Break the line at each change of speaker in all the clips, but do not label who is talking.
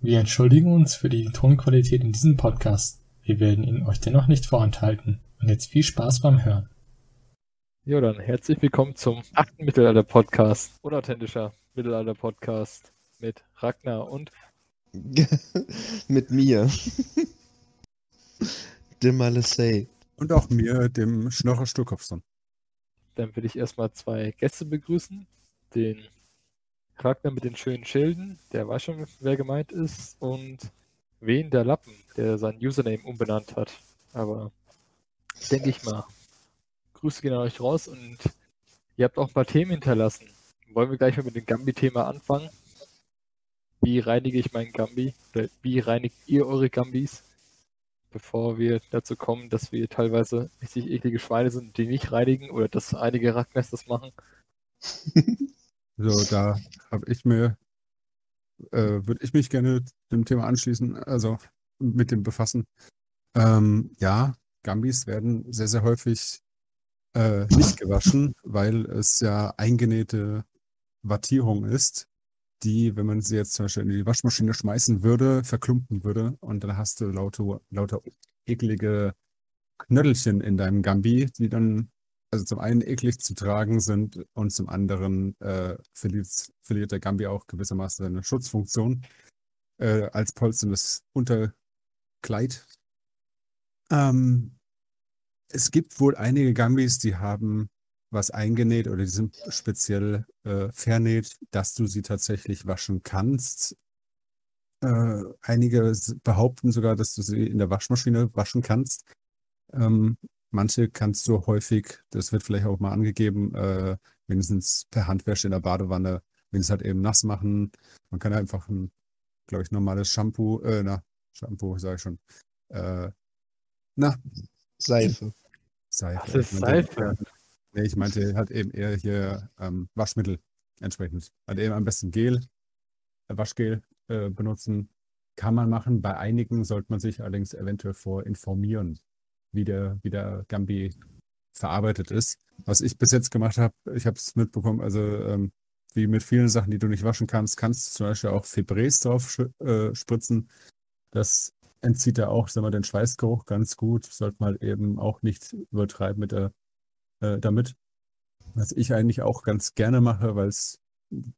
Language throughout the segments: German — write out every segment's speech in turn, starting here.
Wir entschuldigen uns für die Tonqualität in diesem Podcast. Wir werden ihn euch dennoch nicht vorenthalten. Und jetzt viel Spaß beim Hören.
Ja, dann herzlich willkommen zum achten Mittelalter-Podcast. Unauthentischer Mittelalter-Podcast mit Ragnar und
mit mir. dem Malessay.
Und auch mir, dem Schnorrer Sturkopfson.
Dann will ich erstmal zwei Gäste begrüßen. Den Ragnar mit den schönen Schilden, der weiß schon, wer gemeint ist, und Wen der Lappen, der sein Username umbenannt hat. Aber denke ich mal. Grüße gehen an euch raus und ihr habt auch ein paar Themen hinterlassen. Wollen wir gleich mal mit dem Gambi-Thema anfangen? Wie reinige ich meinen Gambi? Oder wie reinigt ihr eure Gambis? Bevor wir dazu kommen, dass wir teilweise richtig eklige Schweine sind, die nicht reinigen oder dass einige das machen.
So, da habe ich mir, äh, würde ich mich gerne dem Thema anschließen, also mit dem befassen. Ähm, ja, Gambis werden sehr, sehr häufig äh, nicht gewaschen, weil es ja eingenähte Wattierung ist, die, wenn man sie jetzt zum Beispiel in die Waschmaschine schmeißen würde, verklumpen würde und dann hast du lauter, lauter eklige Knödelchen in deinem Gambi, die dann also zum einen eklig zu tragen sind und zum anderen äh, verliert, verliert der Gambi auch gewissermaßen seine Schutzfunktion äh, als polsterndes Unterkleid. Ähm, es gibt wohl einige Gambis, die haben was eingenäht oder die sind speziell äh, vernäht, dass du sie tatsächlich waschen kannst. Äh, einige behaupten sogar, dass du sie in der Waschmaschine waschen kannst. Ähm, manche kannst du häufig, das wird vielleicht auch mal angegeben, äh, wenigstens per Handwäsche in der Badewanne, wenigstens halt eben nass machen. Man kann einfach ein, glaube ich, normales Shampoo, äh, na, Shampoo, sage ich schon. Äh, na.
Seife.
Seife.
Das ist Seife.
Nee, ich meinte halt eben eher hier ähm, Waschmittel entsprechend. Halt eben am besten Gel, äh, Waschgel äh, benutzen. Kann man machen. Bei einigen sollte man sich allerdings eventuell vor informieren, wie der, wie der Gambi verarbeitet ist. Was ich bis jetzt gemacht habe, ich habe es mitbekommen, also ähm, wie mit vielen Sachen, die du nicht waschen kannst, kannst du zum Beispiel auch Febreze drauf äh, spritzen. Das entzieht da auch, sagen wir, den Schweißgeruch ganz gut. Sollte man eben auch nicht übertreiben mit der äh, damit. Was ich eigentlich auch ganz gerne mache, weil es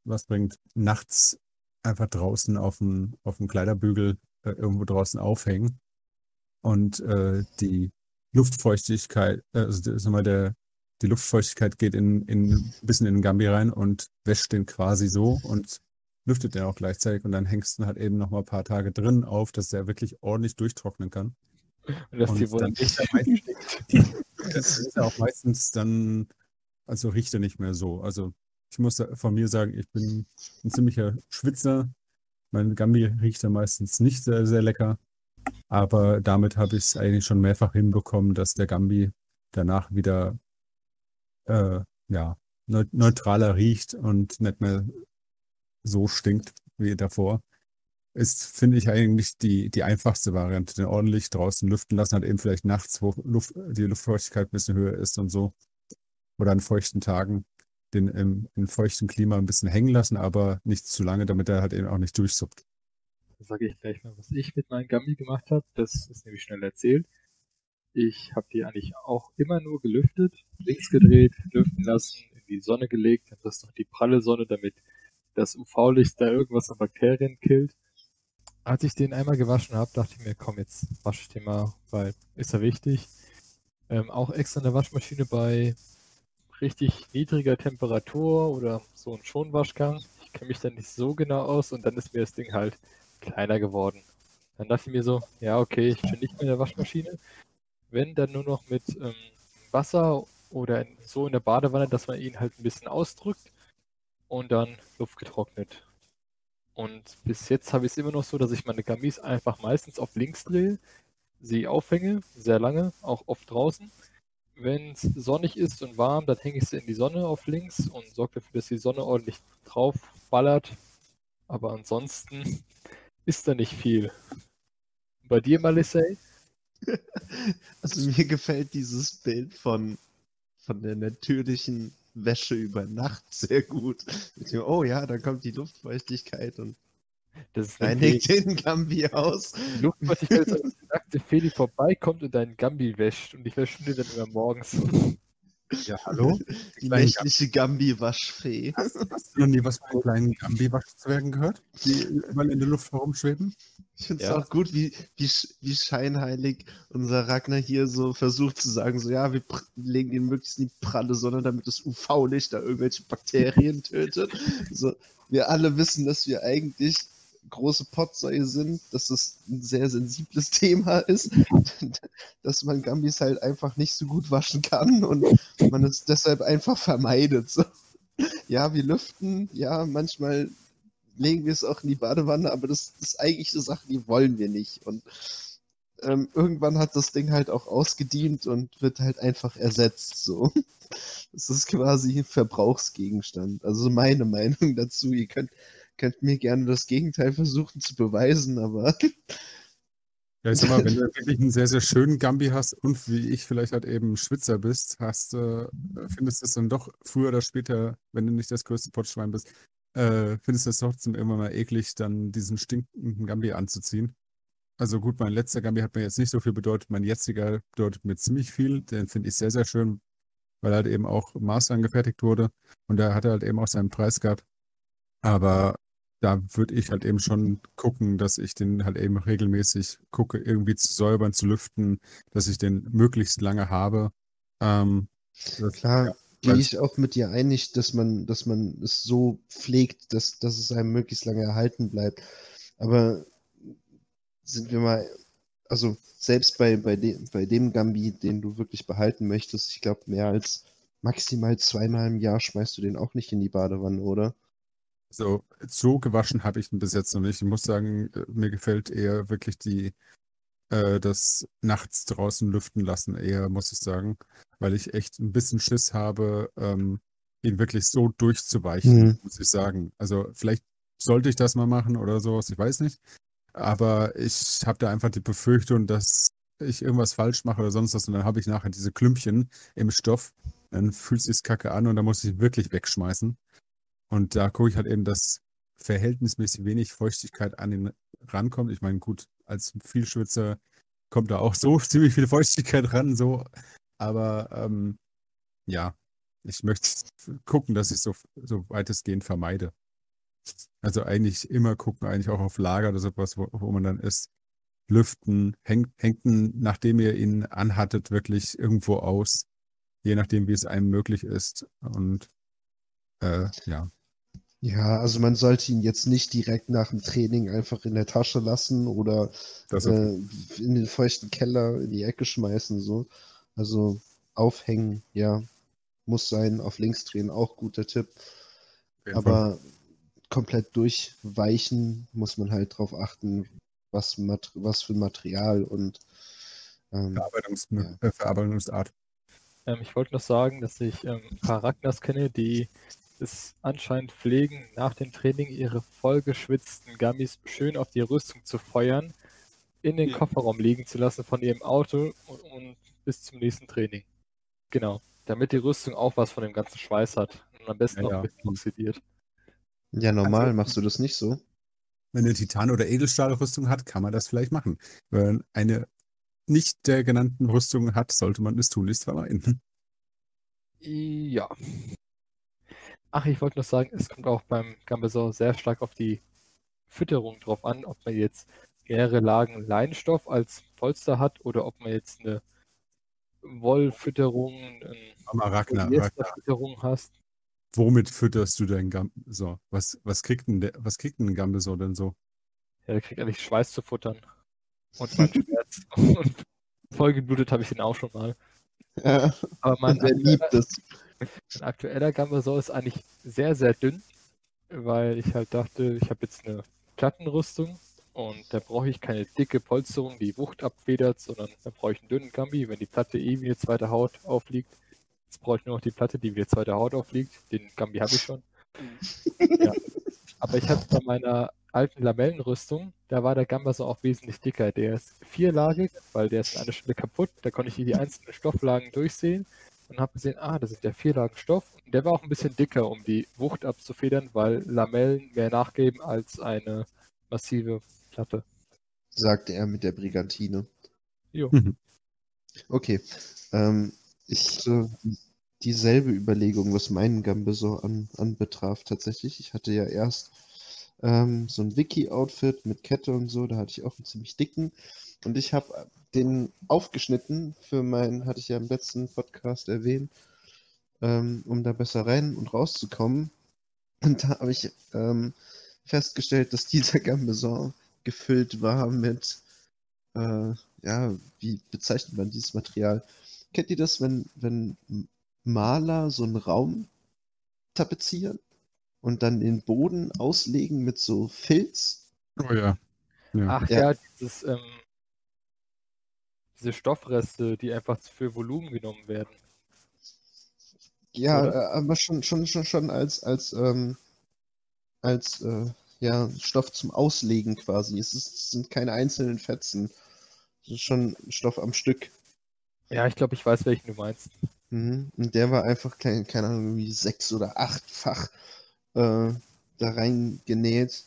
was bringt, nachts einfach draußen auf dem, auf dem Kleiderbügel äh, irgendwo draußen aufhängen und äh, die Luftfeuchtigkeit, äh, also sag mal, der, die Luftfeuchtigkeit geht in, in, ein bisschen in den Gambi rein und wäscht den quasi so und lüftet den auch gleichzeitig und dann hängst du halt eben noch mal ein paar Tage drin auf, dass der wirklich ordentlich durchtrocknen kann.
Und dass die wohl
nicht Das ist ja auch meistens dann, also riecht er nicht mehr so. Also ich muss von mir sagen, ich bin ein ziemlicher Schwitzer. Mein Gambi riecht ja meistens nicht sehr, sehr lecker. Aber damit habe ich es eigentlich schon mehrfach hinbekommen, dass der Gambi danach wieder äh, ja, neutraler riecht und nicht mehr so stinkt wie davor ist, finde ich eigentlich die, die einfachste Variante. Den ordentlich draußen lüften lassen, halt eben vielleicht nachts, wo Luft, die Luftfeuchtigkeit ein bisschen höher ist und so. Oder an feuchten Tagen den im, im feuchten Klima ein bisschen hängen lassen, aber nicht zu lange, damit er halt eben auch nicht durchsuppt.
Da sage ich gleich mal, was ich mit meinem Gummi gemacht habe. Das ist nämlich schnell erzählt. Ich habe die eigentlich auch immer nur gelüftet, links gedreht, lüften lassen, in die Sonne gelegt, dann das noch die pralle Sonne, damit das UV-Licht da irgendwas an Bakterien killt als ich den einmal gewaschen habe, dachte ich mir, komm, jetzt wasche ich den mal, weil ist ja wichtig. Ähm, auch extra in der Waschmaschine bei richtig niedriger Temperatur oder so ein Schonwaschgang. Ich kenne mich da nicht so genau aus und dann ist mir das Ding halt kleiner geworden. Dann dachte ich mir so, ja, okay, ich bin nicht mehr in der Waschmaschine. Wenn dann nur noch mit ähm, Wasser oder in, so in der Badewanne, dass man ihn halt ein bisschen ausdrückt und dann Luft getrocknet. Und bis jetzt habe ich es immer noch so, dass ich meine Gamis einfach meistens auf links drehe, sie aufhänge, sehr lange, auch oft draußen. Wenn es sonnig ist und warm, dann hänge ich sie in die Sonne auf links und sorge dafür, dass die Sonne ordentlich drauf ballert. Aber ansonsten ist da nicht viel. Bei dir, Malissey?
Also mir gefällt dieses Bild von, von der natürlichen Wäsche über Nacht sehr gut. Oh ja, dann kommt die Luftfeuchtigkeit und.
Das ist eine
Reinig den Gambi aus.
Luftpartikel, als eine nackte Feli vorbeikommt und deinen Gambi wäscht und ich wäsche dir dann immer morgens.
Ja, hallo?
Die
kleinen
nächtliche Gambi-Waschfee.
Hast du noch nie was von kleinen Gambi-Waschzwergen gehört, die überall in der Luft herumschweben?
Ich finde es
Ja.
auch gut, wie, wie, wie scheinheilig unser Ragnar hier so versucht zu sagen, so ja, wir legen den möglichst in die pralle Sonne, damit das UV-Licht da irgendwelche Bakterien tötet. So, wir alle wissen, dass wir eigentlich große Potsäue sind, dass das ein sehr sensibles Thema ist, dass man Gambis halt einfach nicht so gut waschen kann und man es deshalb einfach vermeidet. So. Ja, wir lüften, ja, manchmal legen wir es auch in die Badewanne, aber das, das ist eigentlich eine Sache, die wollen wir nicht. Und ähm, irgendwann hat das Ding halt auch ausgedient und wird halt einfach ersetzt. So. Das ist quasi ein Verbrauchsgegenstand. Also meine Meinung dazu. Ihr könnt, könnt mir gerne das Gegenteil versuchen zu beweisen, aber
Ja, ich sag mal, wenn du wirklich einen sehr, sehr schönen Gambi hast und wie ich vielleicht halt eben Schwitzer bist, hast, äh, findest du es dann doch früher oder später, wenn du nicht das größte Pottschwein bist, äh, findest du es trotzdem immer mal eklig, dann diesen stinkenden Gambi anzuziehen. Also gut, mein letzter Gambi hat mir jetzt nicht so viel bedeutet, mein jetziger bedeutet mir ziemlich viel, den finde ich sehr, sehr schön, weil er halt eben auch Master angefertigt wurde und da hat er halt eben auch seinen Preis gehabt. Aber da würde ich halt eben schon gucken, dass ich den halt eben regelmäßig gucke, irgendwie zu säubern, zu lüften, dass ich den möglichst lange habe. Ähm, das,
klar gehe
weil-
ich auch mit dir einig, dass man, dass man es so pflegt, dass, dass es einem möglichst lange erhalten bleibt. Aber sind wir mal, also selbst bei, bei, dem, bei dem Gambi, den du wirklich behalten möchtest, ich glaube, mehr als maximal zweimal im Jahr schmeißt du den auch nicht in die Badewanne, oder?
So, so gewaschen habe ich ihn bis jetzt noch nicht. Ich muss sagen, äh, mir gefällt eher wirklich die, äh, das nachts draußen lüften lassen, eher, muss ich sagen, weil ich echt ein bisschen Schiss habe, ähm, ihn wirklich so durchzuweichen,
Mhm.
muss ich sagen. Also vielleicht sollte ich das mal machen oder sowas, ich weiß nicht. Aber ich habe da einfach die Befürchtung, dass ich irgendwas falsch mache oder sonst was und dann habe ich nachher diese Klümpchen im Stoff. Dann fühlt sich kacke an und dann muss ich ihn wirklich wegschmeißen. Und da gucke ich halt eben, dass verhältnismäßig wenig Feuchtigkeit an ihn rankommt. Ich meine, gut, als Vielschwitzer kommt da auch so ziemlich viel Feuchtigkeit ran, so. Aber ähm, ja, ich möchte gucken, dass ich so, so weitestgehend vermeide. Also eigentlich immer gucken, eigentlich auch auf Lager oder sowas, wo, wo man dann ist. Lüften, hängt, hängt nachdem ihr ihn anhattet, wirklich irgendwo aus. Je nachdem, wie es einem möglich ist. Und äh, ja.
Ja, also man sollte ihn jetzt nicht direkt nach dem Training einfach in der Tasche lassen oder äh, in den feuchten Keller in die Ecke schmeißen, so. Also aufhängen, ja, muss sein, auf links drehen, auch guter Tipp.
Fall.
Aber komplett durchweichen muss man halt drauf achten, was, was für Material und ähm,
Verarbeitungs
Ja.
äh, Verarbeitungsart.
Ähm, ich wollte noch sagen, dass ich ähm, ein paar Ragnars kenne, die es anscheinend pflegen, nach dem Training ihre vollgeschwitzten Gummis schön auf die Rüstung zu feuern, in den
Ja.
Kofferraum liegen zu lassen von ihrem Auto und, und bis zum nächsten Training. Genau. Damit die Rüstung auch was von dem ganzen Schweiß hat. Und am besten
Ja,
auch
ja.
ein bisschen oxidiert.
ja, normal
Also-
machst du das nicht so.
Wenn eine Titan- oder Edelstahlrüstung hat, kann man das vielleicht machen. Wenn man eine nicht der genannten Rüstung hat, sollte man es tunlichst vermeiden.
Ja. Ach, ich wollte noch sagen, es kommt auch beim Gambeson sehr stark auf die Fütterung drauf an, ob man jetzt mehrere Lagen Leinstoff als Polster hat oder ob man jetzt eine Wollfütterung, eine
Aber Ragnar, Ragnar,
Polyesterfütterung hast.
womit fütterst du dein Gambeson? Was, was kriegt denn der, was kriegt denn ein Gambeson denn so?
Ja, der kriegt eigentlich Schweiß zu futtern. Und mein Schmerz. Und vollgeblutet habe ich den auch schon mal.
Ja,
Aber mein
der liebt es.
Mein aktueller Gambeson ist eigentlich sehr, sehr dünn, weil ich halt dachte, ich habe jetzt eine Plattenrüstung und da brauche ich keine dicke Polsterung, die Wucht abfedert, sondern da brauche ich einen dünnen Gambi, wenn die Platte eh wie eine zweite Haut aufliegt. Jetzt brauche ich nur noch die Platte, die wie eine zweite Haut aufliegt. Den Gambi habe ich schon. ja. Aber ich hatte bei meiner alten Lamellenrüstung, da war der Gambeson auch wesentlich dicker. Der ist vierlagig, weil der ist an einer Stelle kaputt. Da konnte ich hier die einzelnen Stofflagen durchsehen und habe gesehen, ah, das sind ja vier Lagen Stoff. Und der war auch ein bisschen dicker, um die Wucht abzufedern, weil Lamellen mehr nachgeben als eine massive Platte.
sagte er mit der Brigantine.
Jo.
Mhm.
Okay. Ähm, ich hatte dieselbe Überlegung, was meinen Gambe so an, anbetraf, tatsächlich. Ich hatte ja erst ähm, so ein Wiki-Outfit mit Kette und so, da hatte ich auch einen ziemlich dicken. Und ich habe den aufgeschnitten für meinen, hatte ich ja im letzten Podcast erwähnt, ähm, um da besser rein und rauszukommen. Und da habe ich ähm, festgestellt, dass dieser Gambeson gefüllt war mit, äh, ja, wie bezeichnet man dieses Material? Kennt ihr das, wenn, wenn Maler so einen Raum tapezieren und dann den Boden auslegen mit so Filz?
Oh ja. ja.
Ach
Ja.
ja, dieses, ähm, diese Stoffreste, die einfach für Volumen genommen werden.
Ja,
Oder?
äh, aber schon, schon, schon, schon als, als, ähm, als äh, ja, Stoff zum Auslegen quasi. Es, ist, es sind keine einzelnen Fetzen. Es ist schon Stoff am Stück.
Ja, ich glaube, ich weiß, welchen du meinst.
Mhm. Und der war einfach, kein, keine Ahnung, irgendwie sechs- oder achtfach äh, da reingenäht.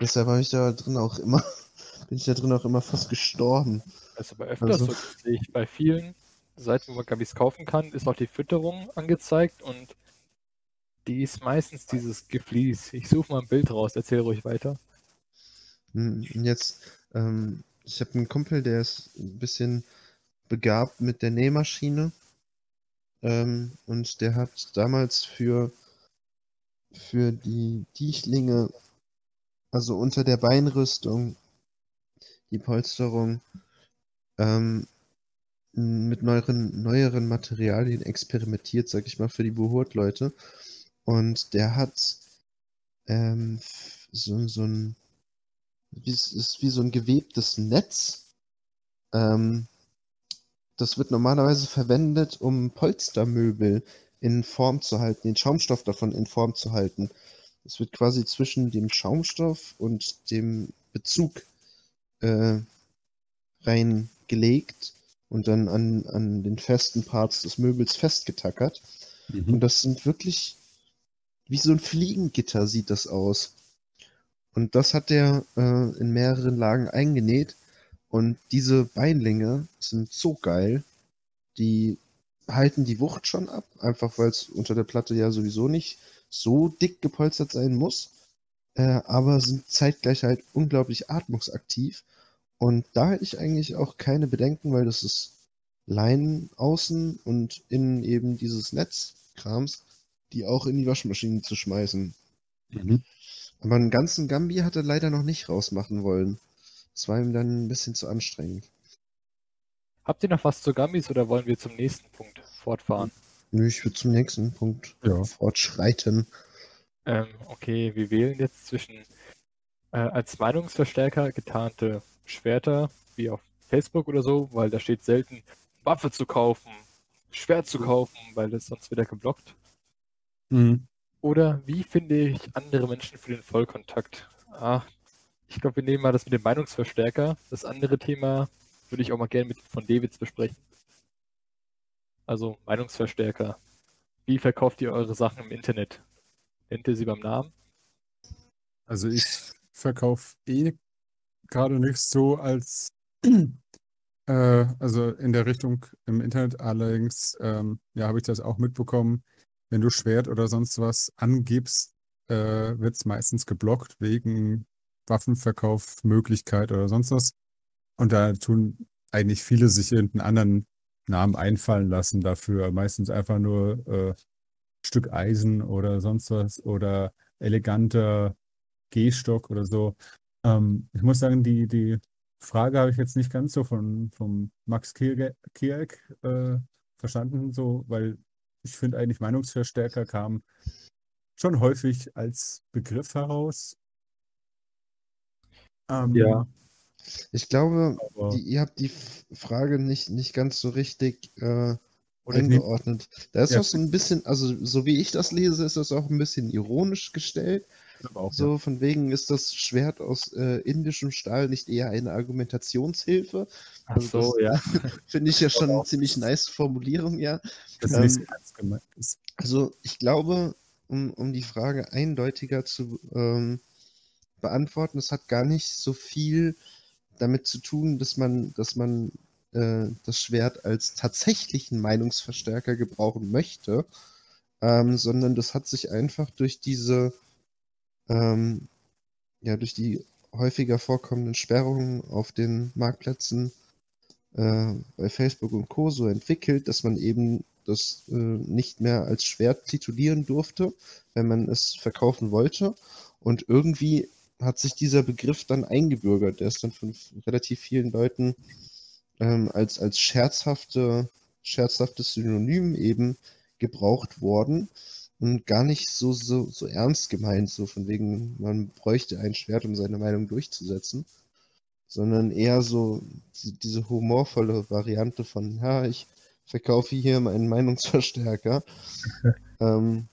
Deshalb habe ich da drin auch immer, bin ich da drin auch immer fast gestorben.
Das ist aber öfters
Also-
so, das sehe ich bei vielen Seiten, wo man Gabis kaufen kann, ist auch die Fütterung angezeigt und die ist meistens dieses Geflies. Ich suche mal ein Bild raus, erzähl ruhig weiter.
Hm, jetzt, ähm, ich habe einen Kumpel, der ist ein bisschen begabt mit der Nähmaschine. Ähm, und der hat damals für, für die Tieflinge, also unter der Beinrüstung, die Polsterung, ähm, mit neueren, neueren Materialien experimentiert, sag ich mal, für die Behurt-Leute. Und der hat ähm, so, so ein wie, ist wie so ein gewebtes Netz. Ähm, das wird normalerweise verwendet, um Polstermöbel in Form zu halten, den Schaumstoff davon in Form zu halten. Es wird quasi zwischen dem Schaumstoff und dem Bezug äh, reingelegt und dann an, an den festen Parts des Möbels festgetackert. Und
Mhm.
das sind wirklich wie so ein Fliegengitter sieht das aus. Und das hat der äh, in mehreren Lagen eingenäht. Und diese Beinlinge sind so geil. Die halten die Wucht schon ab, einfach weil es unter der Platte ja sowieso nicht so dick gepolstert sein muss. Äh, aber sind zeitgleich halt unglaublich atmungsaktiv. Und da hätte ich eigentlich auch keine Bedenken, weil das ist Leinen außen und innen eben dieses Netzkrams, die auch in die Waschmaschine zu schmeißen.
Mhm.
Aber einen ganzen Gambi hat er leider noch nicht rausmachen wollen. Das war ihm dann ein bisschen zu anstrengend.
Habt ihr noch was zu Gummies oder wollen wir zum nächsten Punkt fortfahren?
Nö, ich würde zum nächsten Punkt
Ja.
fortschreiten.
Ähm, okay, wir wählen jetzt zwischen äh, als Meinungsverstärker getarnte Schwerter, wie auf Facebook oder so, weil da steht selten Waffe zu kaufen, Schwert zu kaufen, weil das sonst wieder geblockt.
Mhm.
Oder wie finde ich andere Menschen für den Vollkontakt? Ah, ich glaube, wir nehmen mal das mit dem Meinungsverstärker. Das andere Thema würde ich auch mal gerne mit von Davids besprechen. Also Meinungsverstärker. Wie verkauft ihr eure Sachen im Internet? Nennt ihr sie beim Namen?
Also ich verkaufe eh gerade nichts so als äh, also in der Richtung im Internet. Allerdings ähm, ja, habe ich das auch mitbekommen. Wenn du Schwert oder sonst was angibst, äh, wird es meistens geblockt wegen Waffenverkaufmöglichkeit oder sonst was. Und da tun eigentlich viele sich irgendeinen anderen Namen einfallen lassen dafür. Meistens einfach nur äh, Stück Eisen oder sonst was oder eleganter Gehstock oder so. Ähm, ich muss sagen, die, die Frage habe ich jetzt nicht ganz so von, von Max Kierke- Kieck äh, verstanden, so, weil ich finde eigentlich Meinungsverstärker kam schon häufig als Begriff heraus. Ähm,
Ja.
Ich glaube, die, ihr habt die Frage nicht, nicht ganz so richtig äh, eingeordnet. Da ist
Ja.
auch so ein bisschen, also so wie ich das lese, ist das auch ein bisschen ironisch gestellt.
Auch,
So von wegen ist das Schwert aus äh, indischem Stahl nicht eher eine Argumentationshilfe.
Ach
Also
so, ja.
Finde ich ja schon eine ziemlich nice Formulierung, ja.
dass es nicht
ähm,
ernst gemeint ist.
Also ich glaube, um, um die Frage eindeutiger zu, ähm, beantworten. Es hat gar nicht so viel damit zu tun, dass man, dass man äh, das Schwert als tatsächlichen Meinungsverstärker gebrauchen möchte, ähm, sondern das hat sich einfach durch diese, ähm, ja, durch die häufiger vorkommenden Sperrungen auf den Marktplätzen äh, bei Facebook und Co. so entwickelt, dass man eben das äh, nicht mehr als Schwert titulieren durfte, wenn man es verkaufen wollte. Und irgendwie hat sich dieser Begriff dann eingebürgert. Der ist dann von relativ vielen Leuten ähm, als, als scherzhafte, scherzhaftes Synonym eben gebraucht worden und gar nicht so, so, so ernst gemeint, so von wegen, man bräuchte ein Schwert, um seine Meinung durchzusetzen, sondern eher so diese, humorvolle Variante von, ja, ich verkaufe hier meinen Meinungsverstärker. ähm,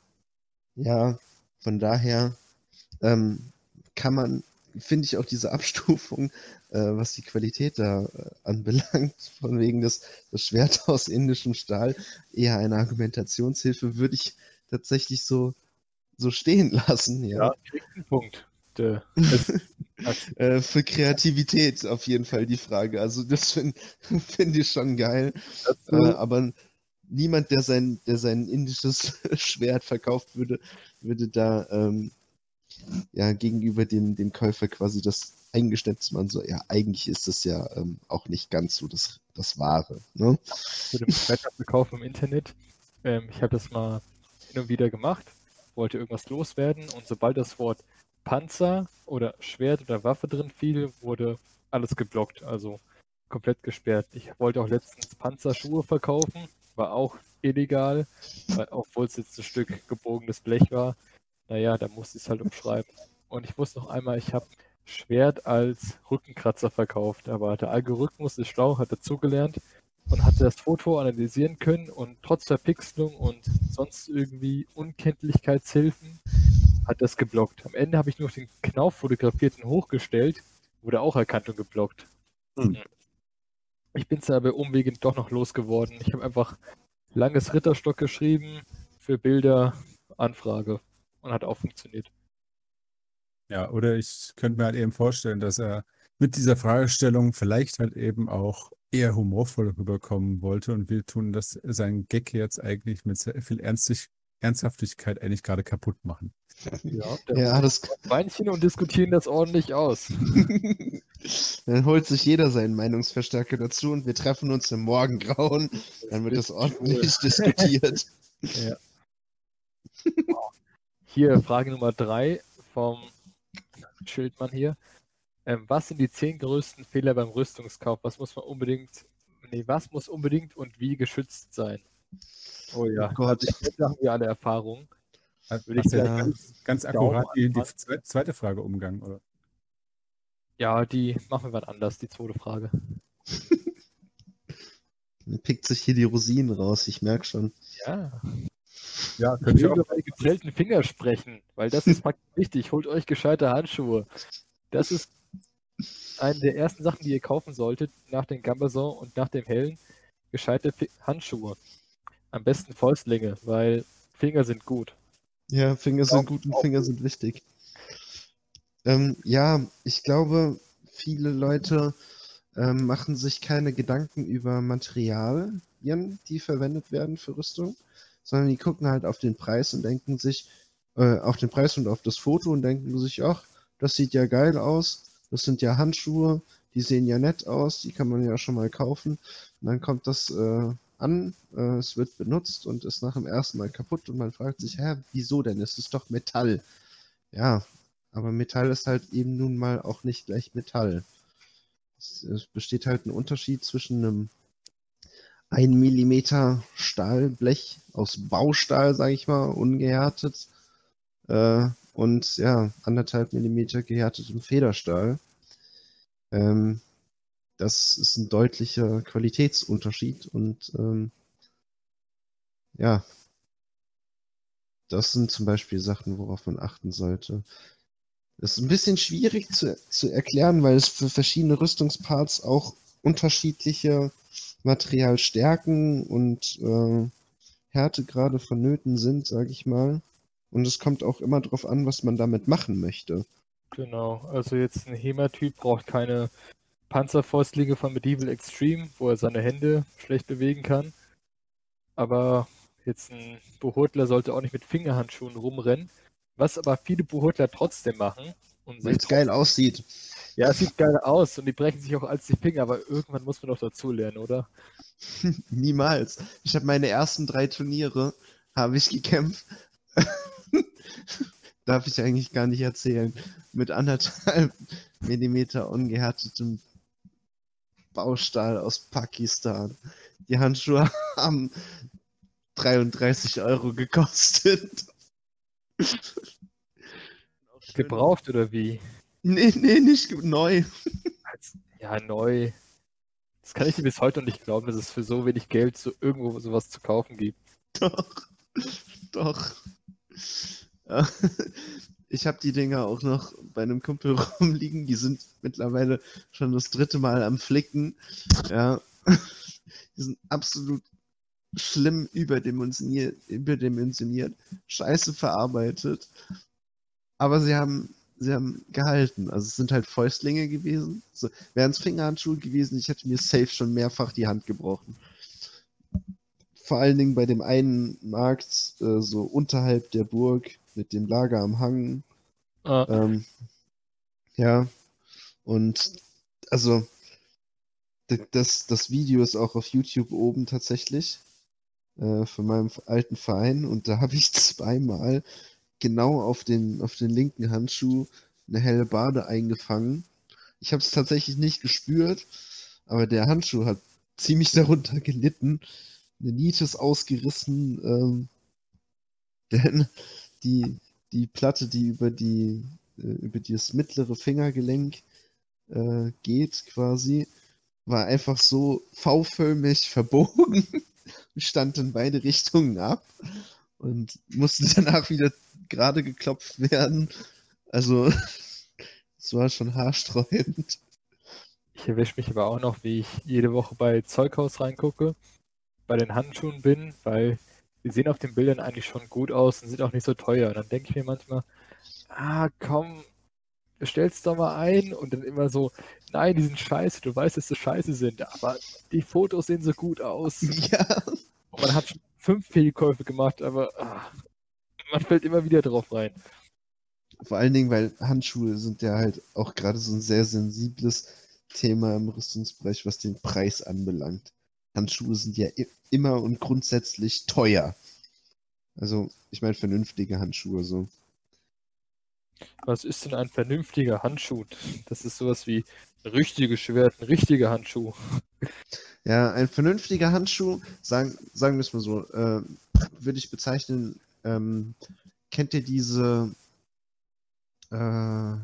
ja, von daher ähm, kann man, finde ich auch diese Abstufung, äh, was die Qualität da äh, anbelangt, von wegen des, das Schwert aus indischem Stahl, eher eine Argumentationshilfe, würde ich tatsächlich so, so stehen lassen. Ja,
Ja, kriegt einen Punkt.
Äh, für Kreativität auf jeden Fall die Frage. Also das finde find ich schon geil. Äh, aber niemand, der sein, der sein indisches Schwert verkauft würde, würde da ähm, ja gegenüber dem, dem Käufer quasi das Eingeständnis machen, so, ja, eigentlich ist das ja ähm, auch nicht ganz so das, das Wahre. Ne?
für den Weiterverkauf im Internet. Ähm, ich habe das mal hin und wieder gemacht, wollte irgendwas loswerden und sobald das Wort Panzer oder Schwert oder Waffe drin fiel, wurde alles geblockt, also komplett gesperrt. Ich wollte auch letztens Panzerschuhe verkaufen, war auch illegal, obwohl es jetzt ein Stück gebogenes Blech war. Naja, da musste ich es halt umschreiben. Und ich wusste noch einmal, ich habe Schwert als Rückenkratzer verkauft, aber der Algorithmus ist schlau, hat dazugelernt und hatte das Foto analysieren können und trotz Verpixelung und sonst irgendwie Unkenntlichkeitshilfen hat das geblockt. Am Ende habe ich nur noch den Knauf fotografierten hochgestellt, wurde auch erkannt und geblockt.
Hm.
Ich bin es aber umwegend doch noch losgeworden. Ich habe einfach langes Ritterstock geschrieben für Bilder, Anfrage und hat auch funktioniert.
Ja, oder ich könnte mir halt eben vorstellen, dass er mit dieser Fragestellung vielleicht halt eben auch eher humorvoll rüberkommen wollte und wir tun das seinen Gag jetzt eigentlich mit sehr viel Ernstig Ernsthaftigkeit eigentlich gerade kaputt machen.
Ja,
Ja, das,
Weinchen und diskutieren das ordentlich aus.
dann holt sich jeder seinen Meinungsverstärker dazu und wir treffen uns im Morgengrauen. Dann wird das ordentlich diskutiert.
Ja. Hier Frage Nummer drei vom Schildmann hier. Ähm, was sind die zehn größten Fehler beim Rüstungskauf? Was muss man unbedingt, nee, was muss unbedingt und wie geschützt sein? Oh ja,
Oh Gott.
da haben wir alle Erfahrung.
Also,
Würde ich
sagen,
ganz, ganz akkurat die, die zweite Frage umgangen, oder?
Ja, die machen wir wann anders, die zweite Frage.
Dann pickt sich hier die Rosinen raus, ich merke schon.
Ja,
Ja,
ich will über meine gezählten Finger sprechen, weil das ist praktisch wichtig. Holt euch gescheite Handschuhe. Das ist eine der ersten Sachen, die ihr kaufen solltet nach dem Gambason und nach dem Hellen. Gescheite Handschuhe. Am besten Fäustlinge, weil Finger sind gut.
Ja, Finger sind gut und Finger sind wichtig. Ähm, ja, ich glaube, viele Leute ähm, machen sich keine Gedanken über Materialien, die verwendet werden für Rüstung, sondern die gucken halt auf den Preis und denken sich, äh, auf den Preis und auf das Foto und denken sich, ach, das sieht ja geil aus, das sind ja Handschuhe, die sehen ja nett aus, die kann man ja schon mal kaufen. Und dann kommt das äh, an, äh, es wird benutzt und ist nach dem ersten Mal kaputt und man fragt sich, hä, wieso denn? Es ist doch Metall. Ja, aber Metall ist halt eben nun mal auch nicht gleich Metall. Es, es besteht halt ein Unterschied zwischen einem 1 mm Stahlblech aus Baustahl, sage ich mal, ungehärtet, äh, und ja, anderthalb Millimeter gehärtetem Federstahl. Ähm, das ist ein deutlicher Qualitätsunterschied und ähm, ja, das sind zum Beispiel Sachen, worauf man achten sollte. Das ist ein bisschen schwierig zu, zu erklären, weil es für verschiedene Rüstungsparts auch unterschiedliche Materialstärken und äh, Härtegrade vonnöten sind, sage ich mal. Und es kommt auch immer darauf an, was man damit machen möchte.
Genau, also jetzt ein HEMA-Typ braucht keine Panzerfäustlinge von Medieval Extreme, wo er seine Hände schlecht bewegen kann. Aber jetzt ein Behurtler sollte auch nicht mit Fingerhandschuhen rumrennen. Was aber viele Behurtler trotzdem machen. Und
Weil es geil aussieht.
Ja, es sieht geil aus und die brechen sich auch als die Finger, aber irgendwann muss man doch dazulernen, oder?
Niemals. Ich habe meine ersten drei Turniere, habe ich gekämpft. Darf ich eigentlich gar nicht erzählen. Mit anderthalb Millimeter ungehärtetem Baustahl aus Pakistan. Die Handschuhe haben 33 Euro gekostet.
Gebraucht oder wie?
Nee, nee, nicht neu.
Ja, neu. Das kann ich dir bis heute noch nicht glauben, dass es für so wenig Geld so irgendwo sowas zu kaufen gibt.
Doch. Doch. Ich habe die Dinger auch noch bei einem Kumpel rumliegen. Die sind mittlerweile schon das dritte Mal am Flicken. Ja. Die sind absolut schlimm überdimensioniert, überdimensioniert, scheiße verarbeitet. Aber sie haben, sie haben gehalten. Also es sind halt Fäustlinge gewesen. So, Wären es Fingerhandschuhe gewesen, ich hätte mir safe schon mehrfach die Hand gebrochen. Vor allen Dingen bei dem einen Markt, äh, so unterhalb der Burg, mit dem Lager am Hang.
Ah,
Ähm, ja, und also das, das Video ist auch auf YouTube oben tatsächlich äh, von meinem alten Verein und da habe ich zweimal genau auf den, auf den linken Handschuh eine helle Bade eingefangen. Ich habe es tatsächlich nicht gespürt, aber der Handschuh hat ziemlich darunter gelitten. Eine Niete ist ausgerissen, ähm, denn die, die Platte, die über die äh, über das mittlere Fingergelenk äh, geht quasi, war einfach so V-förmig verbogen und stand in beide Richtungen ab und musste danach wieder gerade geklopft werden. Also es war schon haarsträubend.
ich erwische mich aber auch noch, wie ich jede Woche bei Zeughaus reingucke, bei den Handschuhen bin, weil die sehen auf den Bildern eigentlich schon gut aus und sind auch nicht so teuer. Und dann denke ich mir manchmal, ah, komm, bestell's doch mal ein. Und dann immer so, nein, die sind scheiße, du weißt, dass sie scheiße sind, aber die Fotos sehen so gut aus.
Ja,
Und man hat schon fünf Fehlkäufe gemacht, aber ah, man fällt immer wieder drauf rein.
vor allen Dingen, weil Handschuhe sind ja halt auch gerade so ein sehr sensibles Thema im Rüstungsbereich, was den Preis anbelangt. Handschuhe sind ja immer und grundsätzlich teuer. Also, ich meine vernünftige Handschuhe so.
Was ist denn ein vernünftiger Handschuh? Das ist sowas wie ein richtiges Schwert, ein richtiger Handschuh.
Ja, ein vernünftiger Handschuh, sagen, sagen wir es mal so, äh, würde ich bezeichnen, ähm, kennt ihr diese äh,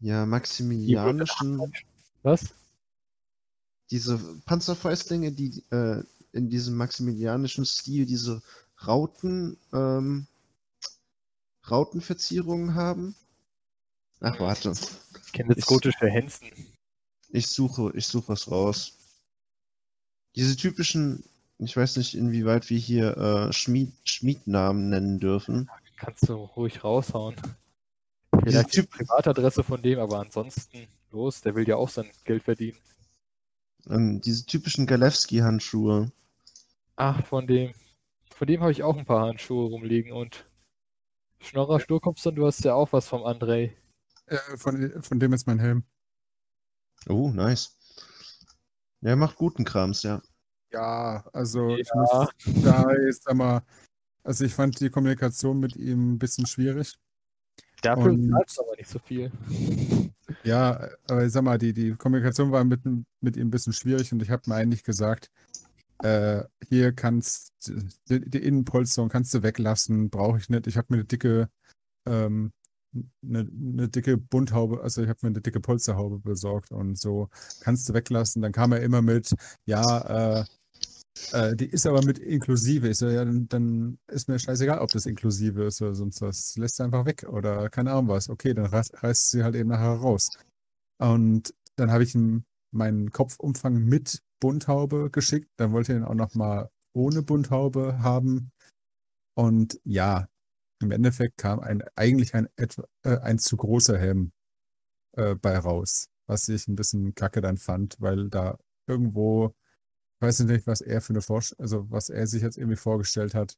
ja, maximilianischen,
Was?
Diese Panzerfäustlinge, die äh, in diesem maximilianischen Stil diese Rauten, ähm, Rautenverzierungen haben? Ach, warte.
Ich kenne jetzt gotische Hensen.
Ich suche, ich suche was raus. Diese typischen, ich weiß nicht, inwieweit wir hier äh, Schmied, Schmiednamen nennen dürfen.
Kannst du ruhig raushauen.
Diese
Vielleicht die
Typ,
Privatadresse von dem, aber ansonsten los, der will ja auch sein Geld verdienen.
Ähm, diese typischen Galewski-Handschuhe.
Ach, von dem. Von dem habe ich auch ein paar Handschuhe rumliegen und Schnorrer Sturkopfson, du hast ja auch was vom André.
Äh, von, von dem ist mein Helm.
Oh, nice. Der macht guten Krams, ja.
Ja, also ich
Ja.
muss da jetzt einmal, also ich fand die Kommunikation mit ihm ein bisschen schwierig.
Dafür zahlst du aber nicht so viel.
Ja, aber ich sag mal, die, die Kommunikation war mit, mit ihm ein bisschen schwierig und ich habe mir eigentlich gesagt, äh, hier kannst die, die Innenpolsterung kannst du weglassen, brauche ich nicht. Ich habe mir eine dicke, ähm, eine, eine dicke Bunthaube, also ich habe mir eine dicke Polsterhaube besorgt und so kannst du weglassen. Dann kam er immer mit, ja, äh, äh, die ist aber mit inklusive. Ich so, ja, dann, dann ist mir scheißegal, ob das inklusive ist oder sonst was. Lässt sie einfach weg oder keine Ahnung was. Okay, dann reiß, reißt sie halt eben nachher raus. Und dann habe ich ihm meinen Kopfumfang mit Bunthaube geschickt. Dann wollte er ihn auch nochmal ohne Bunthaube haben. Und ja, im Endeffekt kam ein, eigentlich ein, äh, ein zu großer Helm äh, bei raus, was ich ein bisschen kacke dann fand, weil da irgendwo, weiß nicht, was er für eine Vorstellung, also was er sich jetzt irgendwie vorgestellt hat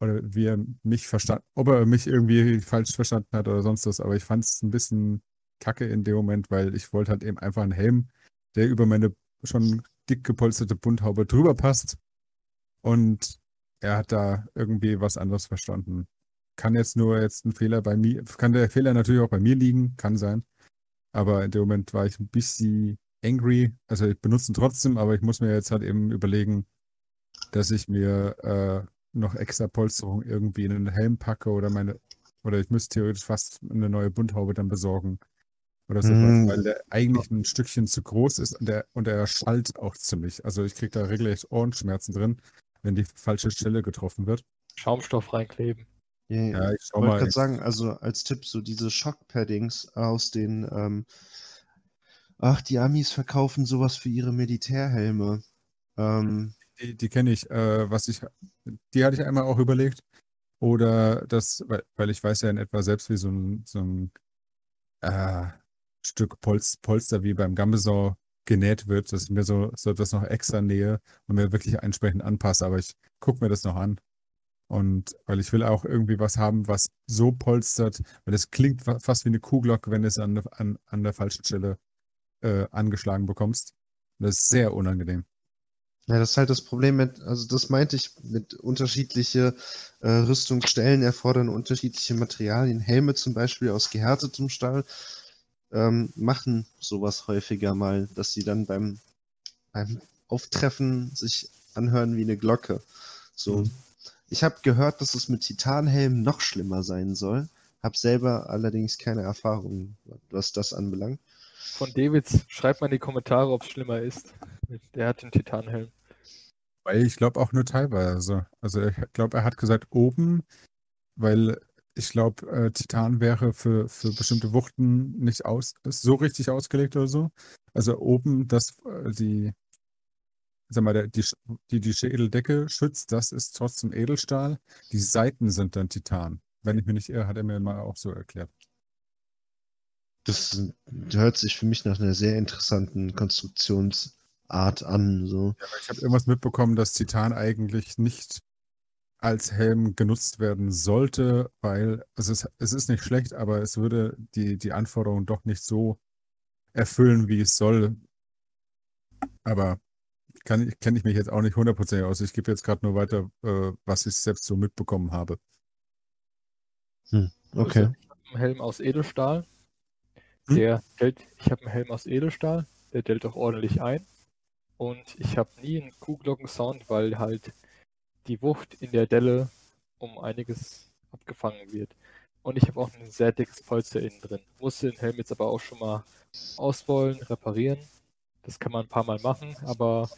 oder wie er mich verstanden, ob er mich irgendwie falsch verstanden hat oder sonst was, aber ich fand es ein bisschen kacke in dem Moment, weil ich wollte halt eben einfach einen Helm, der über meine schon dick gepolsterte Bunthaube drüber passt und er hat da irgendwie was anderes verstanden. Kann jetzt nur jetzt ein Fehler bei mir, kann der Fehler natürlich auch bei mir liegen, kann sein. Aber in dem Moment war ich ein bisschen angry. Also ich benutze ihn trotzdem, aber ich muss mir jetzt halt eben überlegen, dass ich mir äh, noch extra Polsterung irgendwie in den Helm packe oder meine, oder ich müsste theoretisch fast eine neue Bunthaube dann besorgen. Oder sowas,
Mm.
weil der eigentlich ein Stückchen zu groß ist und der, und er schallt auch ziemlich. Also ich kriege da regelrecht Ohrenschmerzen drin, wenn die falsche Stelle getroffen wird.
Schaumstoff reinkleben.
Ja,
Ja, ich
ich
schau
wollte
mal.
gerade sagen, also als Tipp, so diese Shock-Paddings aus den, ähm, ach, die Amis verkaufen sowas für ihre Militärhelme. Ähm,
die die kenne ich. Äh, was ich, die hatte ich einmal auch überlegt. Oder das, weil, weil ich weiß ja in etwa selbst, wie so ein, so ein äh, Stück Polz, Polster wie beim Gambesau genäht wird, dass ich mir so, so etwas noch extra nähe und mir wirklich entsprechend anpasse. Aber ich gucke mir das noch an. Und weil ich will auch irgendwie was haben, was so polstert, weil es klingt fa- fast wie eine Kuhglocke, wenn es an, an, an der falschen Stelle äh, angeschlagen bekommst. Das ist sehr unangenehm.
Ja, das ist halt das Problem mit, also das meinte ich mit unterschiedliche äh, Rüstungsstellen erfordern unterschiedliche Materialien. Helme zum Beispiel aus gehärtetem Stahl ähm, machen sowas häufiger mal, dass sie dann beim, beim Auftreffen sich anhören wie eine Glocke. So.
Mhm.
Ich habe gehört, dass es mit Titanhelmen noch schlimmer sein soll. Hab selber allerdings keine Erfahrung, was das anbelangt.
Von Davids, schreibt mal in die Kommentare, ob es schlimmer ist. Der hat den Titanhelm.
Weil ich glaube auch nur teilweise. Also ich glaube, er hat gesagt oben, weil ich glaube, äh, Titan wäre für, für bestimmte Wuchten nicht aus, so richtig ausgelegt oder so. Also oben, das äh, die, sag mal, der, die, die die Schädeldecke schützt, das ist trotzdem Edelstahl. Die Seiten sind dann Titan. Wenn ich mich nicht irre, hat er mir mal auch so erklärt.
Das hört sich für mich nach einer sehr interessanten Konstruktionsart an. So.
Ich habe irgendwas mitbekommen, dass Titan eigentlich nicht als Helm genutzt werden sollte, weil also es, es ist nicht schlecht, aber es würde die, die Anforderungen doch nicht so erfüllen, wie es soll. Aber kann, kenne ich mich jetzt auch nicht hundertprozentig aus. Ich gebe jetzt gerade nur weiter, äh, was ich selbst so mitbekommen habe.
Okay.
Ich habe einen Helm aus Edelstahl.
Hm?
Der dellt, ich habe einen Helm aus Edelstahl, der dellt auch ordentlich ein. Und ich habe nie einen Kuhglockensound, weil halt die Wucht in der Delle um einiges abgefangen wird. Und ich habe auch ein sehr dickes Polster innen drin. Musste den Helm jetzt aber auch schon mal ausrollen, reparieren. Das kann man ein paar Mal machen, aber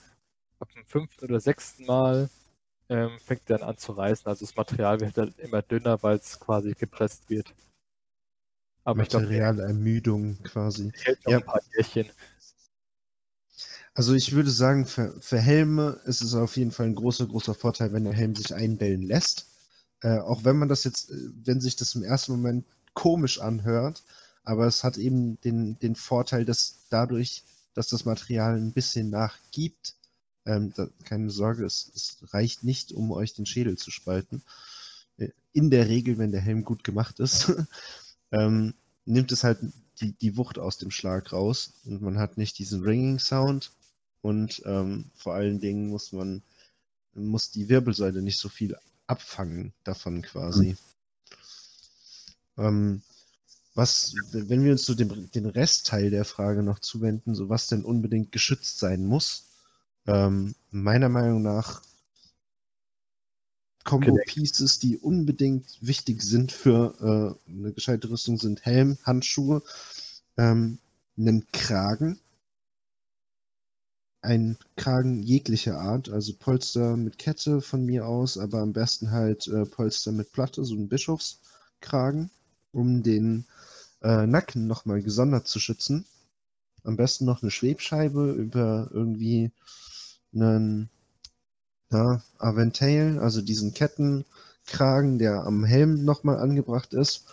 ab dem fünften oder sechsten Mal ähm, fängt er dann an zu reißen. Also das Material wird dann immer dünner, weil es quasi gepresst wird. Aber ich glaube,
Materialermüdung quasi. Ja.
ein paar Jährchen.
Also ich würde sagen, für, für Helme ist es auf jeden Fall ein großer, großer Vorteil, wenn der Helm sich einbellen lässt. Äh, auch wenn man das jetzt, äh, wenn sich das im ersten Moment komisch anhört, aber es hat eben den, den Vorteil, dass dadurch, dass das Material ein bisschen nachgibt, ähm, da, keine Sorge, es, es reicht nicht, um euch den Schädel zu spalten. Äh, In der Regel, wenn der Helm gut gemacht ist, ähm, nimmt es halt die, die Wucht aus dem Schlag raus und man hat nicht diesen Ringing-Sound und ähm, vor allen Dingen muss man muss die Wirbelsäule nicht so viel abfangen davon quasi. Ähm, was, wenn wir uns so dem, den Restteil der Frage noch zuwenden, so was denn unbedingt geschützt sein muss, ähm, meiner Meinung nach Combo-Pieces, die unbedingt wichtig sind für äh, eine gescheite Rüstung, sind Helm, Handschuhe, ähm, einen Kragen, ein Kragen jeglicher Art, also Polster mit Kette von mir aus, aber am besten halt äh, Polster mit Platte, so ein Bischofskragen, um den äh, Nacken nochmal gesondert zu schützen. Am besten noch eine Schwebscheibe über irgendwie einen ja, Aventail, also diesen Kragen, der am Helm nochmal angebracht ist.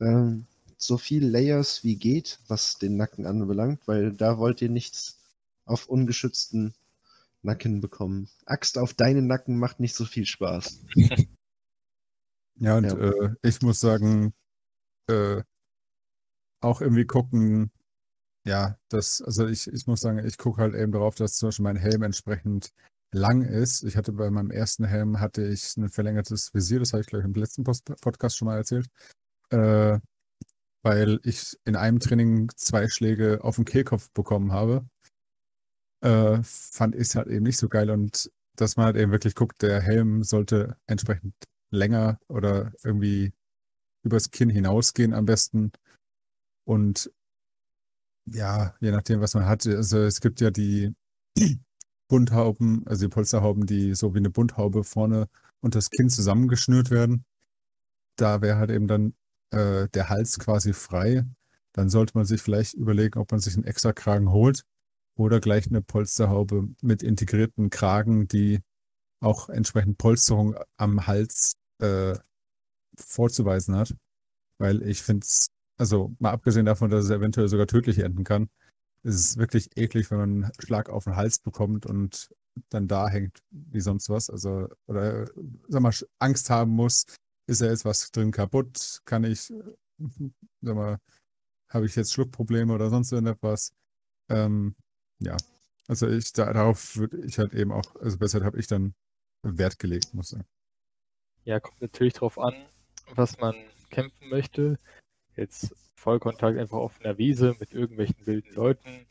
Ähm, so viel Layers wie geht, was den Nacken anbelangt, weil da wollt ihr nichts auf ungeschützten Nacken bekommen. Axt auf deinen Nacken macht nicht so viel Spaß.
Ja, und
Ja.
Äh, ich muss sagen, äh, auch irgendwie gucken, ja, das, also ich, ich muss sagen, ich gucke halt eben darauf, dass zum Beispiel mein Helm entsprechend lang ist. Ich hatte bei meinem ersten Helm hatte ich ein verlängertes Visier, das habe ich gleich im letzten Post Podcast schon mal erzählt, äh, weil ich in einem Training zwei Schläge auf den Kehlkopf bekommen habe. Äh, fand ich halt eben nicht so geil und dass man halt eben wirklich guckt, der Helm sollte entsprechend länger oder irgendwie übers Kinn hinausgehen am besten. Und ja, je nachdem, was man hat. Also es gibt ja die Bunthauben, also die Polsterhauben, die so wie eine Bunthaube vorne unter das Kinn zusammengeschnürt werden. Da wäre halt eben dann äh, der Hals quasi frei. Dann sollte man sich vielleicht überlegen, ob man sich einen extra Kragen holt oder gleich eine Polsterhaube mit integrierten Kragen, die auch entsprechend Polsterung am Hals äh, vorzuweisen hat. Weil ich finde es, also mal abgesehen davon, dass es eventuell sogar tödlich enden kann, ist es wirklich eklig, wenn man einen Schlag auf den Hals bekommt und dann da hängt wie sonst was. Also, oder sag mal, Angst haben muss, ist da jetzt was drin kaputt? Kann ich, sag mal, habe ich jetzt Schluckprobleme oder sonst irgendetwas? Ähm, ja, also ich, da, darauf würde ich halt eben auch, also besser habe ich dann Wert gelegt, muss ich sagen.
Ja, kommt natürlich drauf an, was man kämpfen möchte. Jetzt Vollkontakt einfach auf einer Wiese mit irgendwelchen wilden Leuten.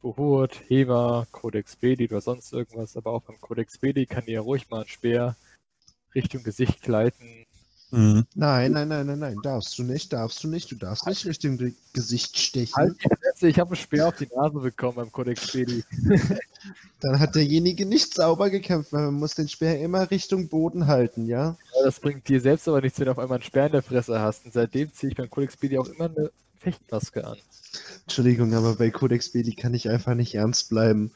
Behurt, Heber, Codex Bedi oder sonst irgendwas. Aber auch beim Codex Bedi kann dir ja ruhig mal ein Speer Richtung Gesicht gleiten.
Nein, nein, nein, nein, nein, darfst du nicht, darfst du nicht, du darfst nicht Richtung Ge- Gesicht stechen.
Halt die Fresse, ich habe einen Speer auf die Nase bekommen beim Codex Bedi.
Dann hat derjenige nicht sauber gekämpft, weil man muss den Speer immer Richtung Boden halten, ja?
Das bringt dir selbst aber nichts, wenn du auf einmal einen Speer in der Fresse hast. Und seitdem ziehe ich beim Codex Bedi auch immer eine Fechtmaske an.
Entschuldigung, aber bei Codex Bedi kann ich einfach nicht ernst bleiben.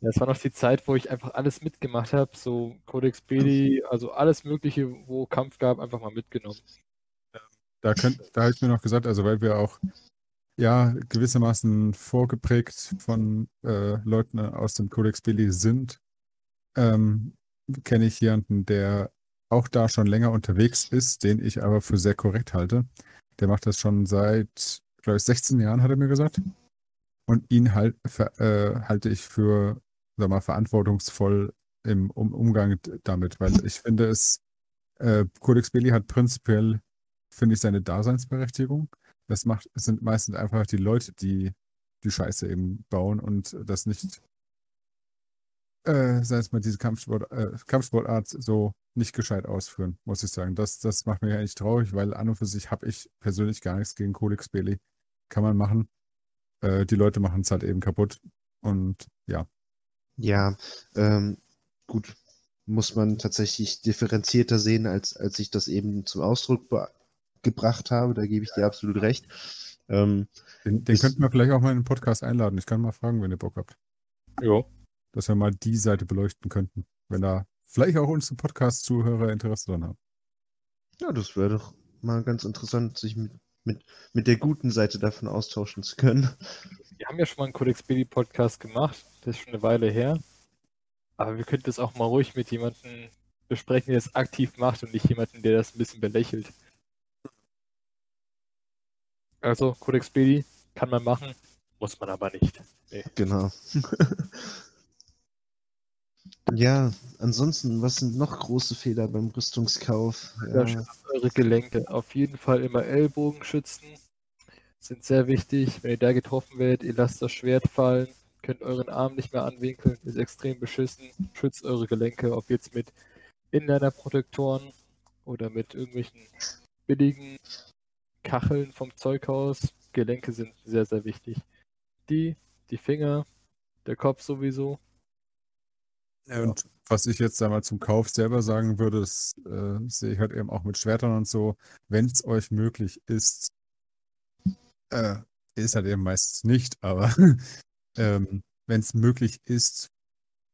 Ja, das war noch die Zeit, wo ich einfach alles mitgemacht habe. So Codex Bedi, also alles Mögliche, wo Kampf gab, einfach mal mitgenommen.
Da, könnt, da habe ich mir noch gesagt, also weil wir auch ja gewissermaßen vorgeprägt von äh, Leuten aus dem Codex Billy sind, ähm, kenne ich jemanden, der auch da schon länger unterwegs ist, den ich aber für sehr korrekt halte. Der macht das schon seit, glaube ich, 16 Jahren, hat er mir gesagt. Und ihn halt, äh, halte ich für, sag mal, verantwortungsvoll im um Umgang damit, weil ich finde es, äh, Codex Billy hat prinzipiell finde ich seine Daseinsberechtigung. Das macht, es sind meistens einfach die Leute, die die Scheiße eben bauen und das nicht, äh, sei es mal diese Kampfsport, äh, Kampfsportart so nicht gescheit ausführen, muss ich sagen. Das, das macht mich eigentlich traurig, weil an und für sich habe ich persönlich gar nichts gegen Codex Belli. Kann man machen. Äh, die Leute machen es halt eben kaputt. Und ja,
Ja, ähm, gut, muss man tatsächlich differenzierter sehen, als, als ich das eben zum Ausdruck gebracht habe. Da gebe ich dir absolut recht. Ähm,
den, den
Ist-
könnten wir vielleicht auch mal in den Podcast einladen. Ich kann mal fragen, wenn ihr Bock habt.
Jo.
Dass wir mal die Seite beleuchten könnten. Wenn da vielleicht auch unsere Podcast-Zuhörer Interesse dran haben.
ja, das wäre doch mal ganz interessant, sich mit, mit, mit der guten Seite davon austauschen zu können.
Wir haben ja schon mal einen Codex Bedi Podcast gemacht. Das ist schon eine Weile her. Aber wir könnten das auch mal ruhig mit jemandem besprechen, der das aktiv macht und nicht jemanden, der das ein bisschen belächelt. Also, Codex Bedi kann man machen, muss man aber nicht.
Genau. ja, ansonsten, was sind noch große Fehler beim Rüstungskauf?
Ja,
Ja,
schützt eure Gelenke. Auf jeden Fall immer Ellbogen schützen. Sind sehr wichtig. Wenn ihr da getroffen werdet, ihr lasst das Schwert fallen, könnt euren Arm nicht mehr anwinkeln, ist extrem beschissen. Schützt eure Gelenke, ob jetzt mit Inliner-Protektoren oder mit irgendwelchen billigen Kacheln vom Zeughaus. Gelenke sind sehr, sehr wichtig. Die, die Finger, der Kopf sowieso.
Und was ich jetzt einmal zum Kauf selber sagen würde, das äh, sehe ich halt eben auch mit Schwertern und so, wenn es euch möglich ist, äh, ist halt eben meistens nicht, aber ähm, wenn es möglich ist,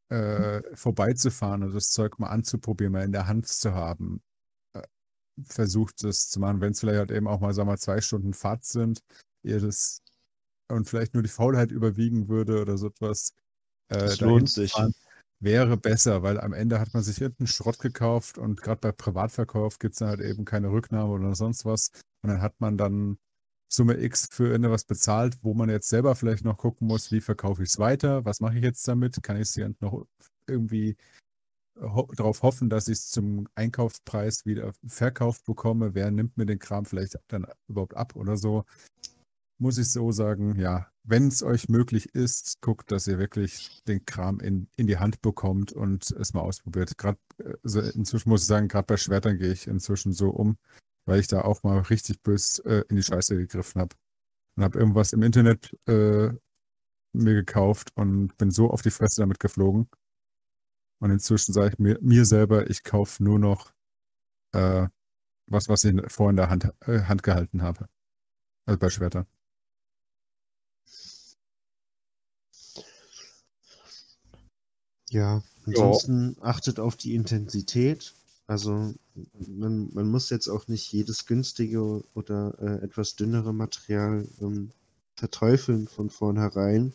äh, vorbeizufahren und das Zeug mal anzuprobieren, mal in der Hand zu haben, äh, versucht, das zu machen, wenn es vielleicht halt eben auch mal, sagen wir mal, zwei Stunden Fahrt sind, ihr das und vielleicht nur die Faulheit überwiegen würde oder so etwas.
Äh, das lohnt sich. Fahren,
wäre besser, weil am Ende hat man sich irgendeinen Schrott gekauft und gerade bei Privatverkauf gibt es dann halt eben keine Rücknahme oder sonst was. Und dann hat man dann Summe X für irgendwas bezahlt, wo man jetzt selber vielleicht noch gucken muss, wie verkaufe ich es weiter, was mache ich jetzt damit, kann ich es noch irgendwie ho darauf hoffen, dass ich es zum Einkaufspreis wieder verkauft bekomme, wer nimmt mir den Kram vielleicht dann überhaupt ab oder so. Muss ich so sagen, ja, wenn es euch möglich ist, guckt, dass ihr wirklich den Kram in, in die Hand bekommt und es mal ausprobiert. Gerade also inzwischen muss ich sagen, gerade bei Schwertern gehe ich inzwischen so um, weil ich da auch mal richtig bös äh, in die Scheiße gegriffen habe. Und habe irgendwas im Internet äh, mir gekauft und bin so auf die Fresse damit geflogen. Und inzwischen sage ich mir, mir selber, ich kaufe nur noch äh, was, was ich vorher in der Hand, äh, Hand gehalten habe. Also bei Schwertern.
Ja, ansonsten ja. achtet auf die Intensität. Also man, man muss jetzt auch nicht jedes günstige oder äh, etwas dünnere Material ähm, verteufeln von vornherein,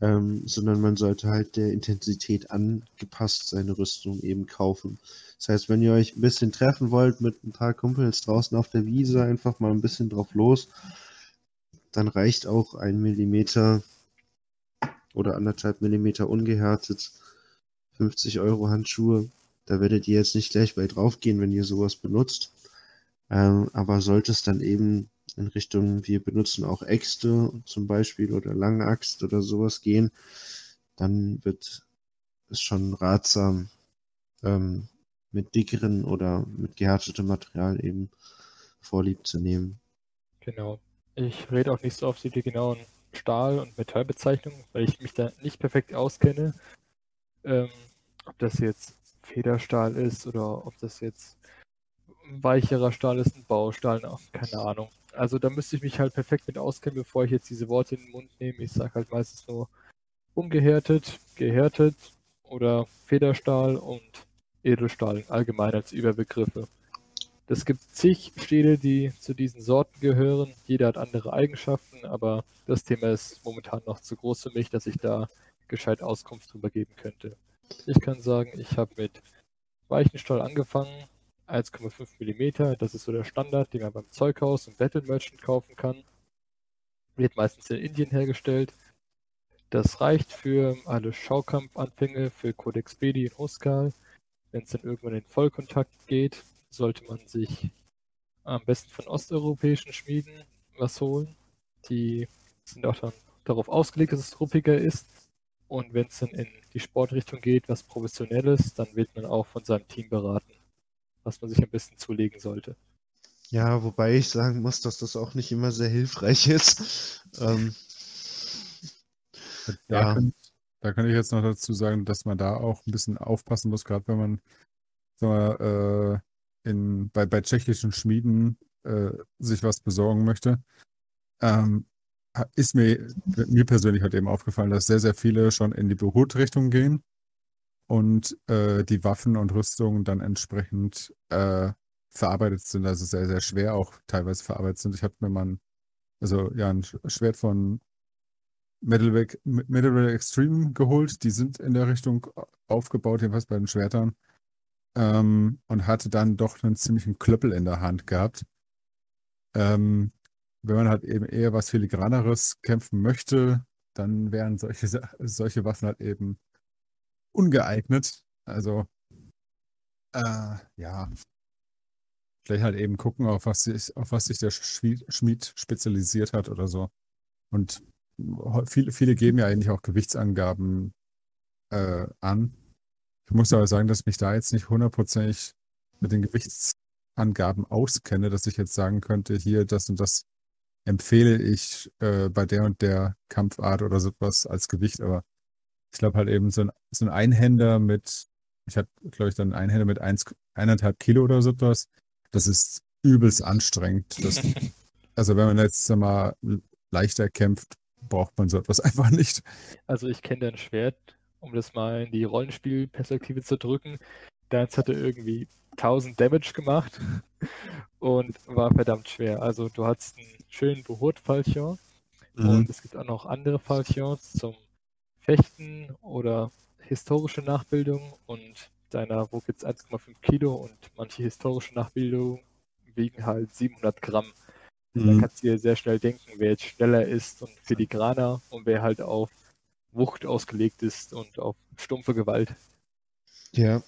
ähm, sondern man sollte halt der Intensität angepasst seine Rüstung eben kaufen. Das heißt, wenn ihr euch ein bisschen treffen wollt mit ein paar Kumpels draußen auf der Wiese, einfach mal ein bisschen drauf los, dann reicht auch ein Millimeter oder anderthalb Millimeter ungehärtet 50 Euro Handschuhe. Da werdet ihr jetzt nicht gleich bei draufgehen, wenn ihr sowas benutzt. Ähm, aber sollte es dann eben in Richtung, wir benutzen auch Äxte zum Beispiel oder Langaxt oder sowas gehen, dann wird es schon ratsam, ähm, mit dickeren oder mit gehärtetem Material eben Vorlieb zu nehmen.
Genau. Ich rede auch nicht so oft über die genauen Stahl- und Metallbezeichnungen, weil ich mich da nicht perfekt auskenne. Ähm, ob das jetzt Federstahl ist oder ob das jetzt weicherer Stahl ist, ein Baustahl, keine Ahnung. Also da müsste ich mich halt perfekt mit auskennen, bevor ich jetzt diese Worte in den Mund nehme. Ich sage halt meistens nur ungehärtet, gehärtet oder Federstahl und Edelstahl allgemein als Überbegriffe. Es gibt zig Stähle, die zu diesen Sorten gehören. Jeder hat andere Eigenschaften, aber das Thema ist momentan noch zu groß für mich, dass ich da gescheit Auskunft drüber geben könnte. Ich kann sagen, ich habe mit Weichenstahl angefangen, 1,5 mm, das ist so der Standard, den man beim Zeughaus und Battle Merchant kaufen kann. Wird meistens in Indien hergestellt. Das reicht für alle Schaukampfanfänge, für Codex Bedi und Huskal. Wenn es dann irgendwann in Vollkontakt geht, sollte man sich am besten von osteuropäischen Schmieden was holen. Die sind auch dann darauf ausgelegt, dass es ruppiger ist und wenn es dann in die Sportrichtung geht, was Professionelles, dann wird man auch von seinem Team beraten, was man sich ein bisschen zulegen sollte.
Ja, wobei ich sagen muss, dass das auch nicht immer sehr hilfreich ist. Ähm,
da, ja. kann, da kann ich jetzt noch dazu sagen, dass man da auch ein bisschen aufpassen muss, gerade wenn man wir, äh, in, bei, bei tschechischen Schmieden äh, sich was besorgen möchte. Ähm, ist mir, mir persönlich halt eben aufgefallen, dass sehr, sehr viele schon in die Beruht-Richtung gehen und äh, die Waffen und Rüstungen dann entsprechend äh, verarbeitet sind, also sehr, sehr schwer auch teilweise verarbeitet sind. Ich habe mir mal ein, also ja, ein Schwert von Metalweg Extreme geholt. Die sind in der Richtung aufgebaut, jedenfalls bei den Schwertern. Ähm, und hatte dann doch einen ziemlichen Klöppel in der Hand gehabt. Ähm, wenn man halt eben eher was Filigraneres kämpfen möchte, dann wären solche, solche Waffen halt eben ungeeignet. Also, äh, ja. Vielleicht halt eben gucken, auf was sich, auf was sich der Schmied spezialisiert hat oder so. Und viele, viele geben ja eigentlich auch Gewichtsangaben äh, an. Ich muss aber sagen, dass mich da jetzt nicht hundertprozentig mit den Gewichtsangaben auskenne, dass ich jetzt sagen könnte, hier das und das empfehle ich äh, bei der und der Kampfart oder sowas als Gewicht, aber ich glaube halt eben so ein, so ein Einhänder mit, ich hatte, glaube ich, dann einen Einhänder mit eins, eineinhalb Kilo oder sowas, das ist übelst anstrengend. Das, also wenn man jetzt mal leichter kämpft, braucht man so etwas einfach nicht.
Also ich kenne dein Schwert, um das mal in die Rollenspielperspektive zu drücken. Deins hatte irgendwie 1000 Damage gemacht und war verdammt schwer. Also du hattest einen schönen Behurt-Falchion
Mhm.
und es gibt auch noch andere Falchions zum Fechten oder historische Nachbildung und deiner wog jetzt 1,5 Kilo und manche historische Nachbildungen wiegen halt 700 Gramm. Da
Mhm.
kannst du dir sehr schnell denken, wer jetzt schneller ist und filigraner und wer halt auf Wucht ausgelegt ist und auf stumpfe Gewalt.
Ja.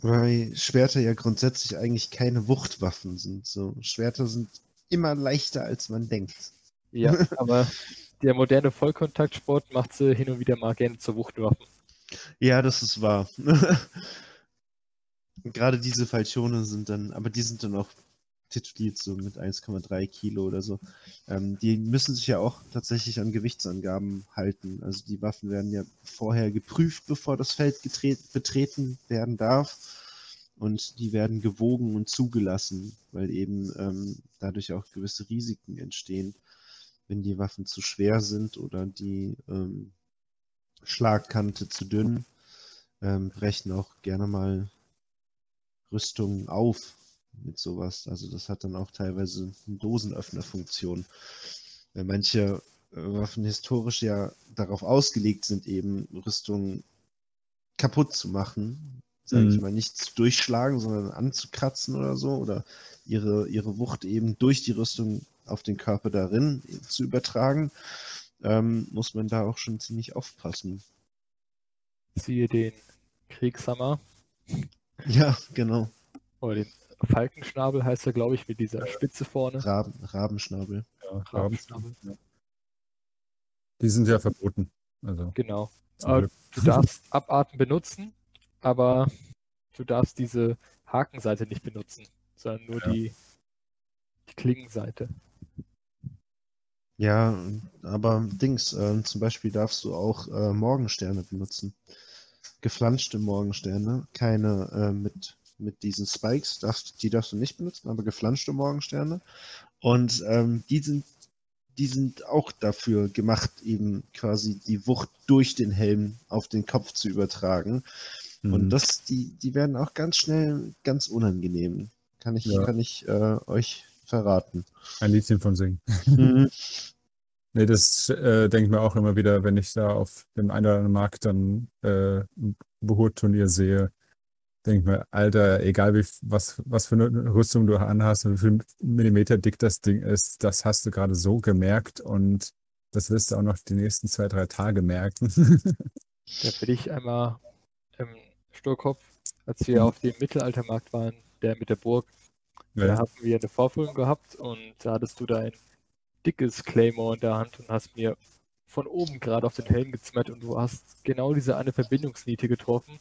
Weil Schwerter ja grundsätzlich eigentlich keine Wuchtwaffen sind. So, Schwerter sind immer leichter, als man denkt.
Ja, aber der moderne Vollkontaktsport macht sie hin und wieder mal gerne zur Wuchtwaffe.
Ja, das ist wahr. Gerade diese Falchione sind dann, aber die sind dann auch tituliert so mit 1,3 Kilo oder so. Ähm, die müssen sich ja auch tatsächlich an Gewichtsangaben halten. Also die Waffen werden ja vorher geprüft, bevor das Feld betreten werden darf. Und die werden gewogen und zugelassen, weil eben ähm, dadurch auch gewisse Risiken entstehen, wenn die Waffen zu schwer sind oder die ähm, Schlagkante zu dünn, ähm, brechen auch gerne mal Rüstungen auf mit sowas. Also das hat dann auch teilweise eine Dosenöffnerfunktion. Weil manche äh, Waffen historisch ja darauf ausgelegt sind, eben Rüstungen kaputt zu machen. Sage ich
Mhm.
mal, nicht zu durchschlagen, sondern anzukratzen oder so. Oder ihre, ihre Wucht eben durch die Rüstung auf den Körper darin zu übertragen. Ähm, muss man da auch schon ziemlich aufpassen.
Siehe den Kriegshammer
Ja, genau.
Oder den Falkenschnabel heißt er, glaube ich, mit dieser Spitze vorne.
Raben, Rabenschnabel.
Ja,
Rabenschnabel.
Die sind ja verboten. Also
Genau. du darfst Abarten benutzen, aber du darfst diese Hakenseite nicht benutzen, sondern nur
Ja.
die, die Klingenseite.
Ja, aber Dings, äh, zum Beispiel darfst du auch äh, Morgensterne benutzen. Geflanschte Morgensterne, keine äh, mit, mit diesen Spikes, darfst, die darfst du nicht benutzen, aber geflanschte Morgensterne. Und ähm, die sind, die sind auch dafür gemacht, eben quasi die Wucht durch den Helm auf den Kopf zu übertragen. Und
Mhm.
das, die, die werden auch ganz schnell ganz unangenehm. Kann ich,
Ja.
kann ich äh, euch verraten.
ein Liedchen von singen.
Mhm.
Nee, das äh, denke ich mir auch immer wieder, wenn ich da auf dem einen oder anderen Markt dann äh, ein Behurt-Turnier sehe, denke mir, Alter, egal wie, was, was für eine Rüstung du anhast und wie viel Millimeter dick das Ding ist, das hast du gerade so gemerkt und das wirst du auch noch die nächsten zwei, drei Tage merken.
Da will ich einmal im Sturkopf, als wir auf dem Mittelaltermarkt waren, der mit der Burg, da
Ja,
haben wir eine Vorführung gehabt und da hattest du dein dickes Claymore in der Hand und hast mir von oben gerade auf den Helm gezimmert und du hast genau diese eine Verbindungsniete getroffen.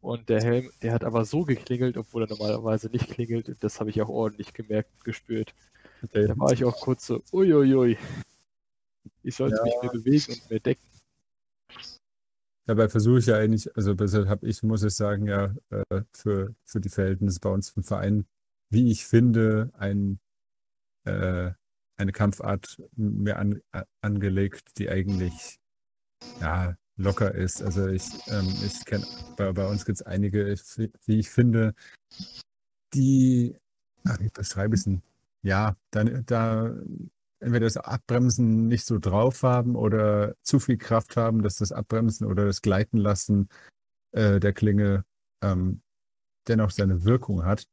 Und der Helm, der hat aber so geklingelt, obwohl er normalerweise nicht klingelt. Und das habe ich auch ordentlich gemerkt und gespürt.
okay.
Da war ich auch kurz so, uiuiui. Ich sollte
Ja.
mich mehr bewegen und mehr decken.
Dabei versuche ich ja eigentlich, also deshalb habe ich, muss ich sagen, ja, äh, für, für die Verhältnisse bei uns im Verein, wie ich finde, ein, äh, eine Kampfart mehr an, angelegt, die eigentlich ja, locker ist. Also ich, ähm, ich kenne, bei, bei uns gibt es einige, wie ich finde, die, ach, wie beschreibe ich es denn? Ja, dann, da entweder das Abbremsen nicht so drauf haben oder zu viel Kraft haben, dass das Abbremsen oder das Gleiten lassen äh, der Klinge ähm, dennoch seine Wirkung hat.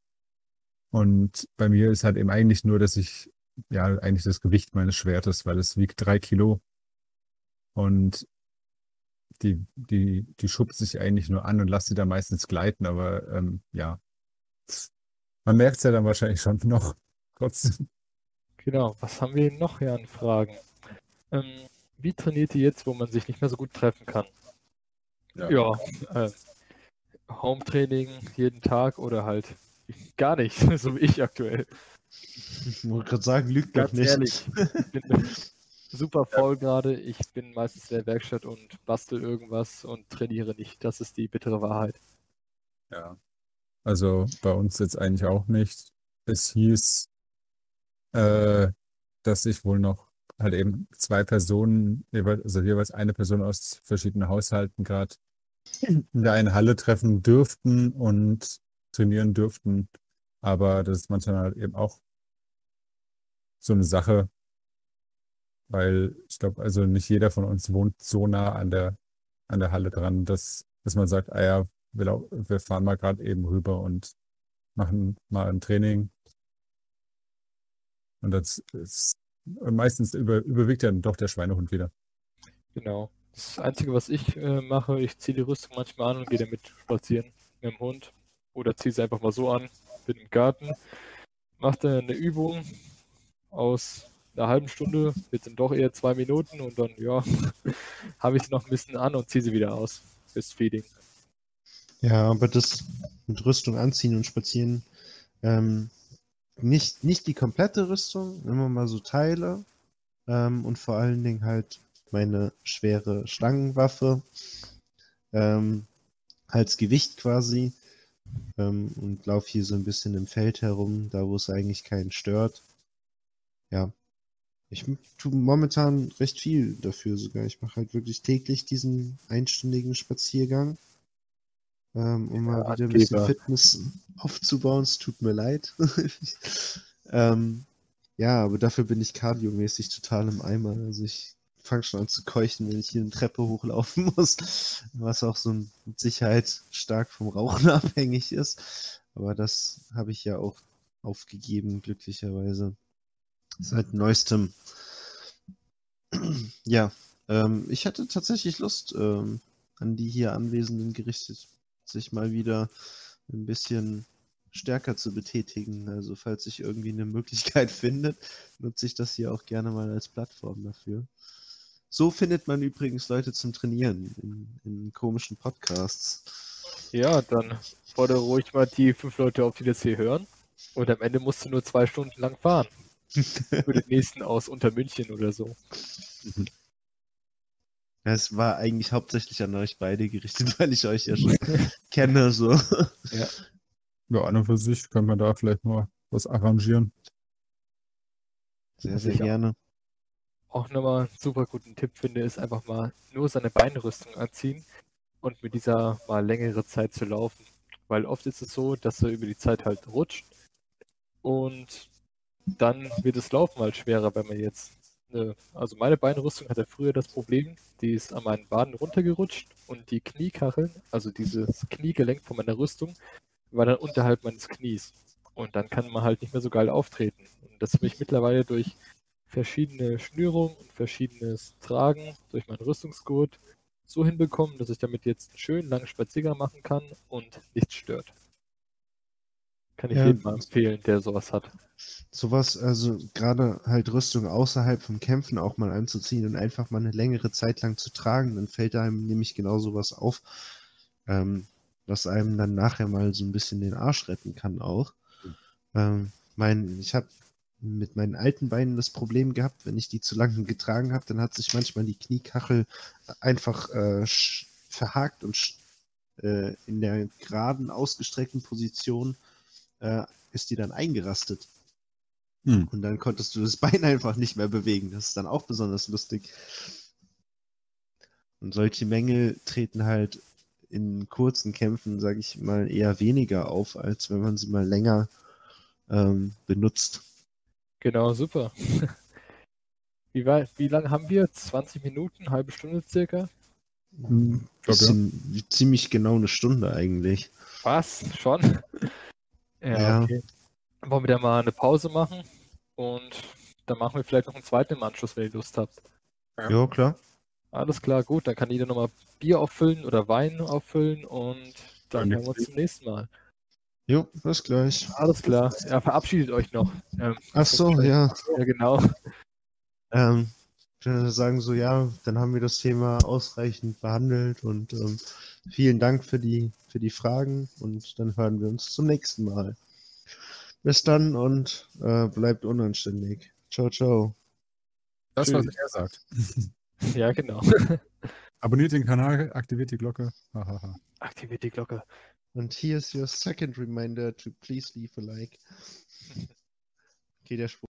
Und bei mir ist halt eben eigentlich nur, dass ich, ja, eigentlich das Gewicht meines Schwertes, weil es wiegt drei Kilo und die, die, die schubst sich eigentlich nur an und lasse sie dann meistens gleiten, aber ähm, ja, man merkt es ja dann wahrscheinlich schon noch trotzdem.
Genau, was haben wir noch hier an Fragen? Ähm, wie trainiert ihr jetzt, wo man sich nicht mehr so gut treffen kann? Ja, äh, Home-Training jeden Tag oder halt gar nicht, so wie ich aktuell.
Ich wollte gerade sagen, lügt doch
Ganz
nicht.
ehrlich, ich bin super faul gerade. Ich bin meistens in der Werkstatt und bastel irgendwas und trainiere nicht. Das ist die bittere Wahrheit.
Ja. Also bei uns jetzt eigentlich auch nicht. Es hieß, äh, dass ich wohl noch halt eben zwei Personen, jeweils, also jeweils eine Person aus verschiedenen Haushalten gerade in der einen Halle treffen dürften und trainieren dürften. Aber das ist manchmal halt eben auch so eine Sache, weil ich glaube, also nicht jeder von uns wohnt so nah an der, an der Halle dran, dass, dass man sagt, ah ja, wir, wir fahren mal gerade eben rüber und machen mal ein Training. Und das ist meistens über, überwiegt dann doch der Schweinehund wieder.
Genau. Das Einzige, was ich äh, mache, ich ziehe die Rüstung manchmal an und gehe damit spazieren mit dem Hund. Oder ziehe sie einfach mal so an, bin im Garten, mache dann eine Übung aus einer halben Stunde, wird dann doch eher zwei Minuten und dann, ja, habe ich sie noch ein bisschen an und ziehe sie wieder aus. Fürs Feeding.
Ja, aber das mit Rüstung anziehen und spazieren, ähm, nicht, nicht die komplette Rüstung, immer mal so Teile ähm, und vor allen Dingen halt meine schwere Stangenwaffe ähm, als Gewicht quasi ähm, und laufe hier so ein bisschen im Feld herum, da wo es eigentlich keinen stört. Ja, ich tue momentan recht viel dafür sogar. Ich mache halt wirklich täglich diesen einstündigen Spaziergang ähm, um mal wieder ein bisschen. Fitness aufzubauen. Es tut mir leid. ähm, ja, aber dafür bin ich kardiomäßig total im Eimer. Also ich fange schon an zu keuchen, wenn ich hier eine Treppe hochlaufen muss, was auch so mit Sicherheit stark vom Rauchen abhängig ist. Aber das habe ich ja auch aufgegeben, glücklicherweise. Seit neuestem. Ja, ähm, ich hatte tatsächlich Lust, ähm, an die hier Anwesenden gerichtet, sich mal wieder ein bisschen stärker zu betätigen. Also falls sich irgendwie eine Möglichkeit findet, nutze ich das hier auch gerne mal als Plattform dafür. So findet man übrigens Leute zum Trainieren in, in komischen Podcasts.
Ja, dann fordere ruhig mal die fünf Leute auf, die das hier hören. Und am Ende musst du nur zwei Stunden lang fahren. Für den nächsten aus unter München oder so.
Ja, es war eigentlich hauptsächlich an euch beide gerichtet, weil ich euch ja schon kenne. So.
Ja, an und für sich können wir da vielleicht mal was arrangieren.
Sehr, sehr gerne.
Auch nochmal einen super guten Tipp finde, ist einfach mal nur seine Beinrüstung anziehen und mit dieser mal längere Zeit zu laufen. Weil oft ist es so, dass er über die Zeit halt rutscht und dann wird das Laufen halt schwerer, wenn man jetzt. Eine, also meine Beinrüstung hatte früher das Problem, die ist an meinen Waden runtergerutscht und die Kniekacheln, also dieses Kniegelenk von meiner Rüstung, war dann unterhalb meines Knies. Und dann kann man halt nicht mehr so geil auftreten. Und das habe ich mittlerweile durch verschiedene Schnürungen und verschiedenes Tragen durch meinen Rüstungsgurt so hinbekommen, dass ich damit jetzt einen schönen langen Spaziergang machen kann und nichts stört. Kann ich
Ja.
jedem mal empfehlen, der sowas hat.
Sowas, also gerade halt Rüstung außerhalb vom Kämpfen auch mal anzuziehen und einfach mal eine längere Zeit lang zu tragen, dann fällt einem nämlich genau sowas auf, ähm, was einem dann nachher mal so ein bisschen den Arsch retten kann auch. Ähm, mein, ich habe mit meinen alten Beinen das Problem gehabt, wenn ich die zu lange getragen habe, dann hat sich manchmal die Kniekachel einfach äh, verhakt und äh, in der geraden, ausgestreckten Position äh, ist die dann eingerastet.
Hm.
Und dann konntest du das Bein einfach nicht mehr bewegen. Das ist dann auch besonders lustig. Und solche Mängel treten halt in kurzen Kämpfen, sage ich mal, eher weniger auf, als wenn man sie mal länger ähm, benutzt.
Genau, super. Wie, wie lange haben wir? 20 Minuten, halbe Stunde circa?
Hm, ich glaub, ja.
Ziemlich genau eine Stunde eigentlich.
Was? Schon? Ja,
Ja.
okay. Wollen wir da mal eine Pause machen? Und dann machen wir vielleicht noch einen zweiten im Anschluss, wenn ihr Lust habt.
Ja.
Ja, klar.
Alles klar, gut. Dann kann jeder nochmal Bier auffüllen oder Wein auffüllen und dann hören wir uns zum nächsten Mal.
Jo, bis gleich.
Alles klar. Ja, verabschiedet euch noch. Ähm,
Ach so, ja.
ja, genau.
Ähm, sagen so, ja, dann haben wir das Thema ausreichend behandelt und ähm, vielen Dank für die, für die Fragen und dann hören wir uns zum nächsten Mal. Bis dann und äh, bleibt unanständig. Ciao, ciao.
Das, was
Tschüss.
er sagt.
Ja, genau.
Abonniert den Kanal, aktiviert die Glocke.
Aktiviert die Glocke.
Und here's your second reminder to please leave a like. Okay, der Spruch.